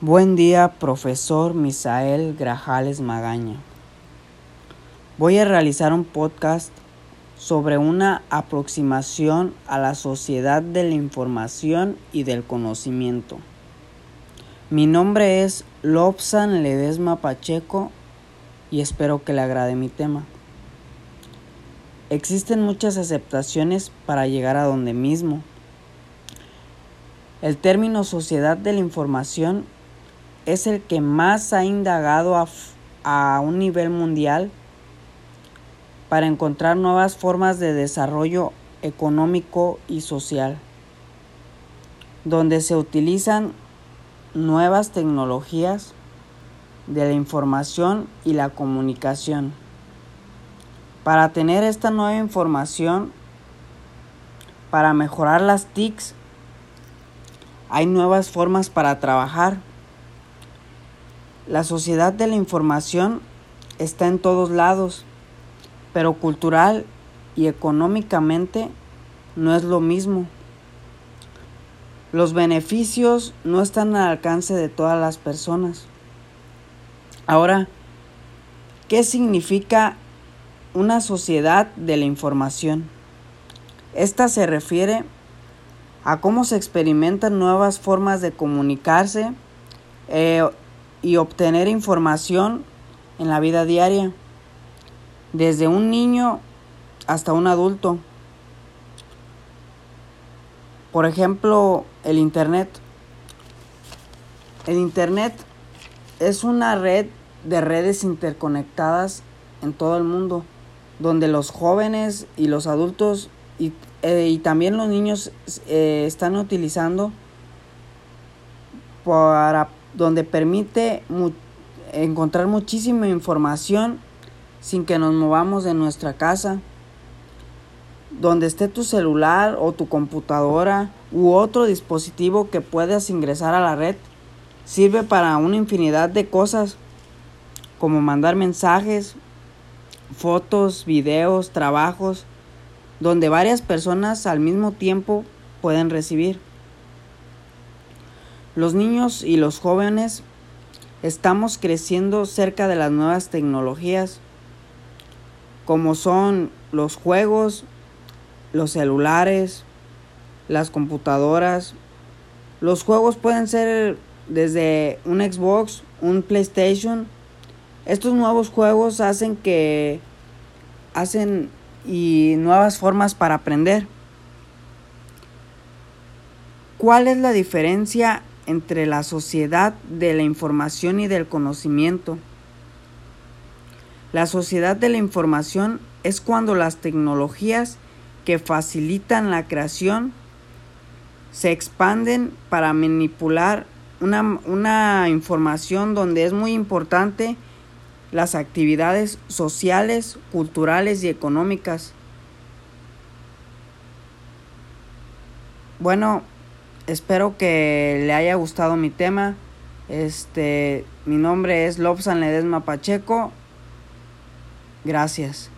Buen día, profesor Misael Grajales Magaña. Voy a realizar un podcast sobre una aproximación a la sociedad de la información y del conocimiento. Mi nombre es Lobsan Ledesma Pacheco y espero que le agrade mi tema. Existen muchas aceptaciones para llegar a donde mismo. El término sociedad de la información es el que más ha indagado a, un nivel mundial para encontrar nuevas formas de desarrollo económico y social, donde se utilizan nuevas tecnologías de la información y la comunicación. Para tener esta nueva información, para mejorar las TICs, hay nuevas formas para trabajar la sociedad de la información está en todos lados, pero cultural y económicamente no es lo mismo. Los beneficios no están al alcance de todas las personas. Ahora, ¿qué significa una sociedad de la información? Esta se refiere a cómo se experimentan nuevas formas de comunicarse eh, y obtener información en la vida diaria, desde un niño hasta un adulto. Por ejemplo, el Internet. El Internet es una red de redes interconectadas en todo el mundo, donde los jóvenes y los adultos y, eh, también los niños eh, están utilizando para donde permite encontrar muchísima información sin que nos movamos de nuestra casa. Donde esté tu celular o tu computadora u otro dispositivo que puedas ingresar a la red, sirve para una infinidad de cosas como mandar mensajes, fotos, videos, trabajos, donde varias personas al mismo tiempo pueden recibir. Los niños y los jóvenes estamos creciendo cerca de las nuevas tecnologías, como son los juegos, los celulares, las computadoras. Los juegos pueden ser desde un Xbox, un PlayStation. Estos nuevos juegos hacen que hacen y nuevas formas para aprender. ¿Cuál es la diferencia entre la sociedad de la información y del conocimiento. La sociedad de la información es cuando las tecnologías que facilitan la creación se expanden para manipular una, una, información donde es muy importante las actividades sociales, culturales y económicas. Bueno, espero que le haya gustado mi tema. Este, mi nombre es Lobsan Ledesma Pacheco. Gracias.